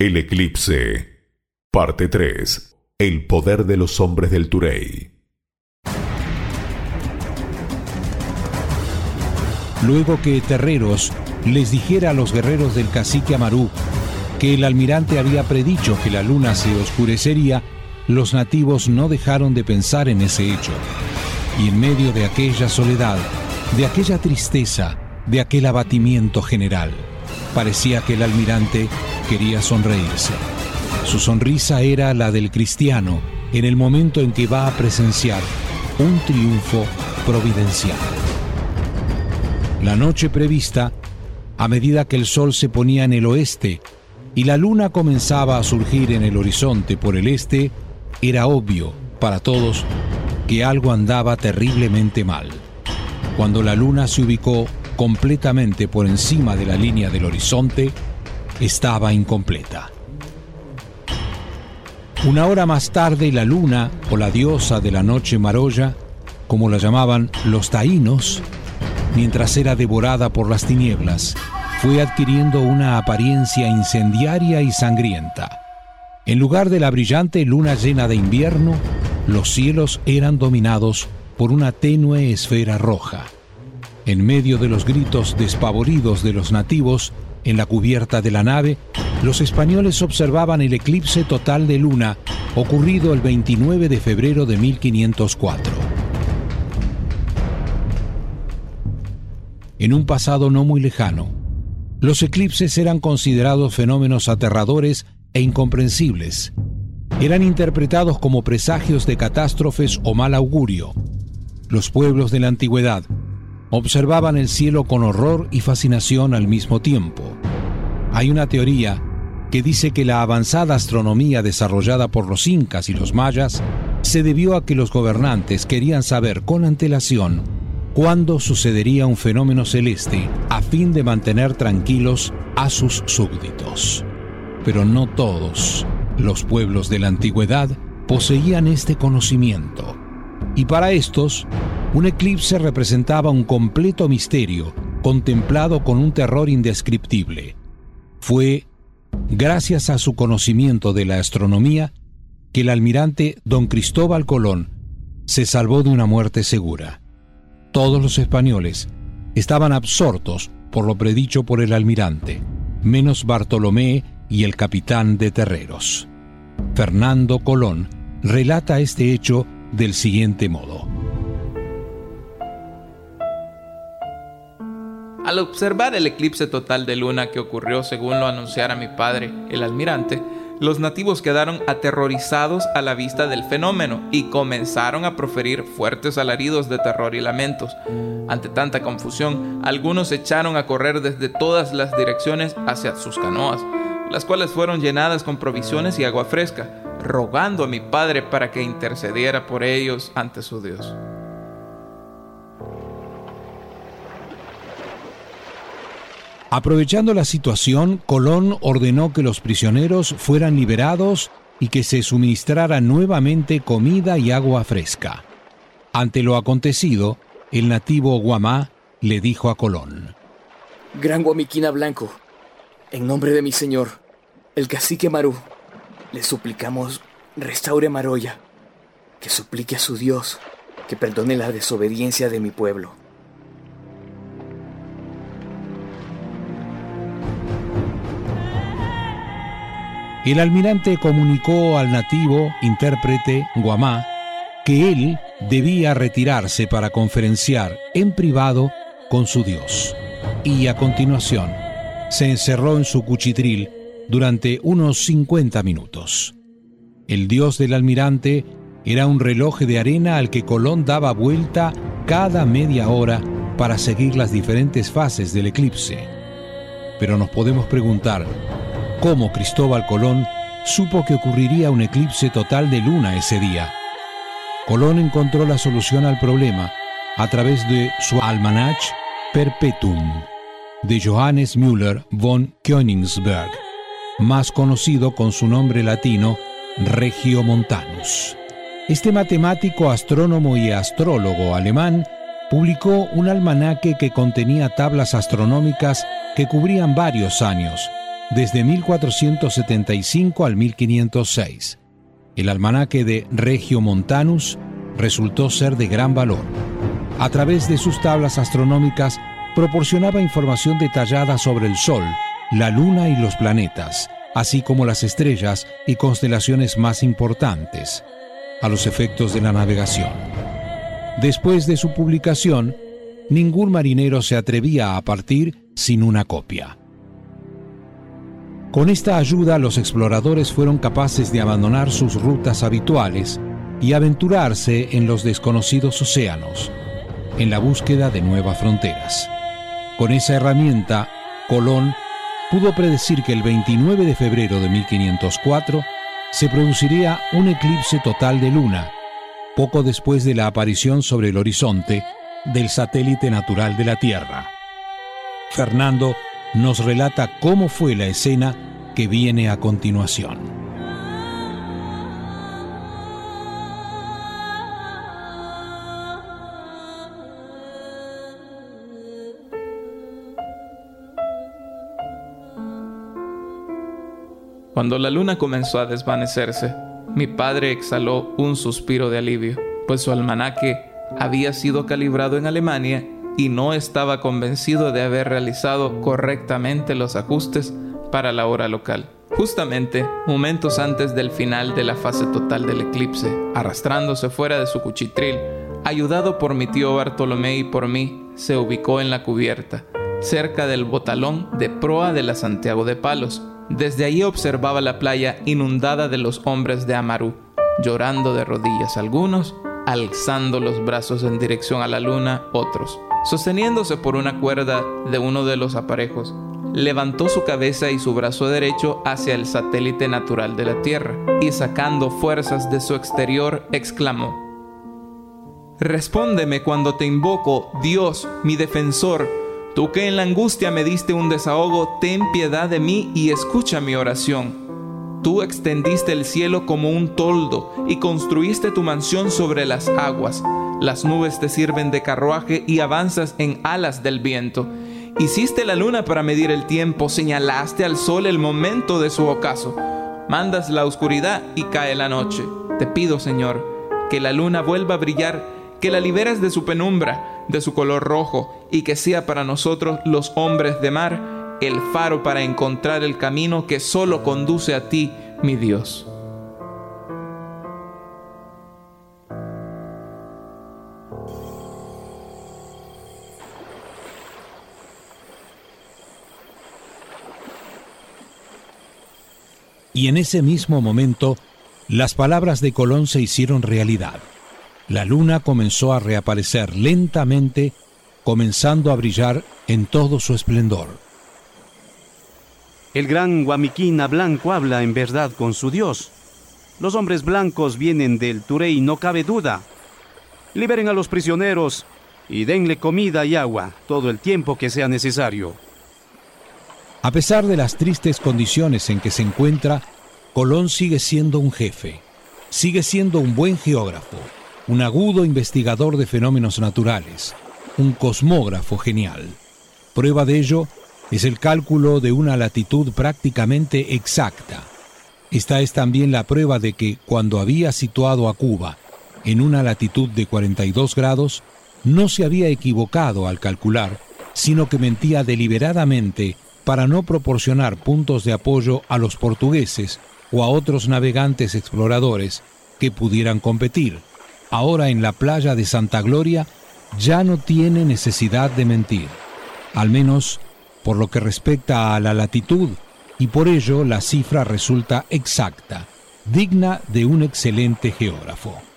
El eclipse. Parte 3. El poder de los hombres del Turey. Luego que Terreros les dijera a los guerreros del cacique Amarú que el almirante había predicho que la luna se oscurecería, los nativos no dejaron de pensar en ese hecho. Y en medio de aquella soledad, de aquella tristeza, de aquel abatimiento general, parecía que el almirante quería sonreírse. Su sonrisa era la del cristiano en el momento en que va a presenciar un triunfo providencial. La noche prevista, a medida que el sol se ponía en el oeste y la luna comenzaba a surgir en el horizonte por el este, era obvio para todos que algo andaba terriblemente mal. Cuando la luna se ubicó completamente por encima de la línea del horizonte, estaba incompleta. Una hora más tarde la luna, o la diosa de la noche marolla, como la llamaban los taínos, mientras era devorada por las tinieblas, fue adquiriendo una apariencia incendiaria y sangrienta. En lugar de la brillante luna llena de invierno, los cielos eran dominados por una tenue esfera roja. En medio de los gritos despavoridos de los nativos, en la cubierta de la nave, los españoles observaban el eclipse total de luna ocurrido el 29 de febrero de 1504. En un pasado no muy lejano, los eclipses eran considerados fenómenos aterradores e incomprensibles. Eran interpretados como presagios de catástrofes o mal augurio. Los pueblos de la antigüedad observaban el cielo con horror y fascinación al mismo tiempo. Hay una teoría que dice que la avanzada astronomía desarrollada por los incas y los mayas se debió a que los gobernantes querían saber con antelación cuándo sucedería un fenómeno celeste a fin de mantener tranquilos a sus súbditos. Pero no todos los pueblos de la antigüedad poseían este conocimiento, y para estos un eclipse representaba un completo misterio, contemplado con un terror indescriptible. Fue, gracias a su conocimiento de la astronomía, que el almirante don Cristóbal Colón se salvó de una muerte segura. Todos los españoles estaban absortos por lo predicho por el almirante, menos Bartolomé y el capitán de Terreros. Fernando Colón relata este hecho del siguiente modo. Al observar el eclipse total de luna que ocurrió según lo anunciara mi padre, el almirante, los nativos quedaron aterrorizados a la vista del fenómeno y comenzaron a proferir fuertes alaridos de terror y lamentos. Ante tanta confusión, algunos echaron a correr desde todas las direcciones hacia sus canoas, las cuales fueron llenadas con provisiones y agua fresca, rogando a mi padre para que intercediera por ellos ante su Dios. Aprovechando la situación, Colón ordenó que los prisioneros fueran liberados y que se suministrara nuevamente comida y agua fresca. Ante lo acontecido, el nativo Guamá le dijo a Colón: Gran Guamiquina Blanco, en nombre de mi señor, el cacique Marú, le suplicamos restaure Maroya, que suplique a su Dios que perdone la desobediencia de mi pueblo. El almirante comunicó al nativo intérprete Guamá que él debía retirarse para conferenciar en privado con su Dios. Y a continuación se encerró en su cuchitril durante unos 50 minutos. El dios del almirante era un reloj de arena al que Colón daba vuelta cada media hora para seguir las diferentes fases del eclipse. Pero nos podemos preguntar, cómo Cristóbal Colón supo que ocurriría un eclipse total de luna ese día. Colón encontró la solución al problema a través de su almanach Perpetuum de Johannes Müller von Königsberg, más conocido con su nombre latino Regiomontanus. Este matemático, astrónomo y astrólogo alemán publicó un almanaque que contenía tablas astronómicas que cubrían varios años desde 1475 al 1506. El almanaque de Regio Montanus resultó ser de gran valor. A través de sus tablas astronómicas proporcionaba información detallada sobre el Sol, la Luna y los planetas, así como las estrellas y constelaciones más importantes, a los efectos de la navegación. Después de su publicación, ningún marinero se atrevía a partir sin una copia. Con esta ayuda los exploradores fueron capaces de abandonar sus rutas habituales y aventurarse en los desconocidos océanos, en la búsqueda de nuevas fronteras. Con esa herramienta, Colón pudo predecir que el 29 de febrero de 1504 se produciría un eclipse total de luna, poco después de la aparición sobre el horizonte del satélite natural de la Tierra. Fernando nos relata cómo fue la escena que viene a continuación. Cuando la luna comenzó a desvanecerse, mi padre exhaló un suspiro de alivio, pues su almanaque había sido calibrado en Alemania y no estaba convencido de haber realizado correctamente los ajustes para la hora local. Justamente momentos antes del final de la fase total del eclipse, arrastrándose fuera de su cuchitril, ayudado por mi tío Bartolomé y por mí, se ubicó en la cubierta, cerca del botalón de proa de la Santiago de Palos, desde allí observaba la playa inundada de los hombres de Amaru, llorando de rodillas algunos, alzando los brazos en dirección a la luna otros. Sosteniéndose por una cuerda de uno de los aparejos, levantó su cabeza y su brazo derecho hacia el satélite natural de la Tierra y sacando fuerzas de su exterior exclamó, Respóndeme cuando te invoco, Dios, mi defensor, Tú que en la angustia me diste un desahogo, ten piedad de mí y escucha mi oración. Tú extendiste el cielo como un toldo y construiste tu mansión sobre las aguas. Las nubes te sirven de carruaje y avanzas en alas del viento. Hiciste la luna para medir el tiempo, señalaste al sol el momento de su ocaso. Mandas la oscuridad y cae la noche. Te pido, Señor, que la luna vuelva a brillar, que la liberes de su penumbra de su color rojo, y que sea para nosotros los hombres de mar el faro para encontrar el camino que solo conduce a ti, mi Dios. Y en ese mismo momento, las palabras de Colón se hicieron realidad la luna comenzó a reaparecer lentamente, comenzando a brillar en todo su esplendor. El gran Guamiquina blanco habla en verdad con su Dios. Los hombres blancos vienen del Turey, no cabe duda. Liberen a los prisioneros y denle comida y agua todo el tiempo que sea necesario. A pesar de las tristes condiciones en que se encuentra, Colón sigue siendo un jefe, sigue siendo un buen geógrafo un agudo investigador de fenómenos naturales, un cosmógrafo genial. Prueba de ello es el cálculo de una latitud prácticamente exacta. Esta es también la prueba de que cuando había situado a Cuba en una latitud de 42 grados, no se había equivocado al calcular, sino que mentía deliberadamente para no proporcionar puntos de apoyo a los portugueses o a otros navegantes exploradores que pudieran competir ahora en la playa de Santa Gloria, ya no tiene necesidad de mentir, al menos por lo que respecta a la latitud, y por ello la cifra resulta exacta, digna de un excelente geógrafo.